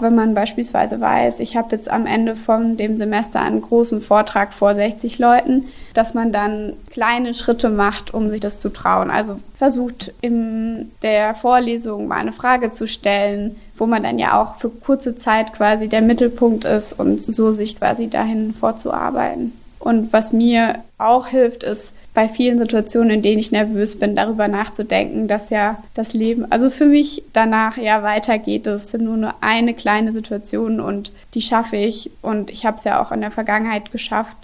Wenn man beispielsweise weiß, ich habe jetzt am Ende von dem Semester einen großen Vortrag vor 60 Leuten, dass man dann kleine Schritte macht, um sich das zu trauen. Also versucht in der Vorlesung mal eine Frage zu stellen, wo man dann ja auch für kurze Zeit quasi der Mittelpunkt ist und so sich quasi dahin vorzuarbeiten. Und was mir auch hilft, ist bei vielen Situationen, in denen ich nervös bin, darüber nachzudenken, dass ja das Leben, also für mich danach ja weitergeht. Das sind nur, eine kleine Situation und die schaffe ich. Und ich habe es ja auch in der Vergangenheit geschafft.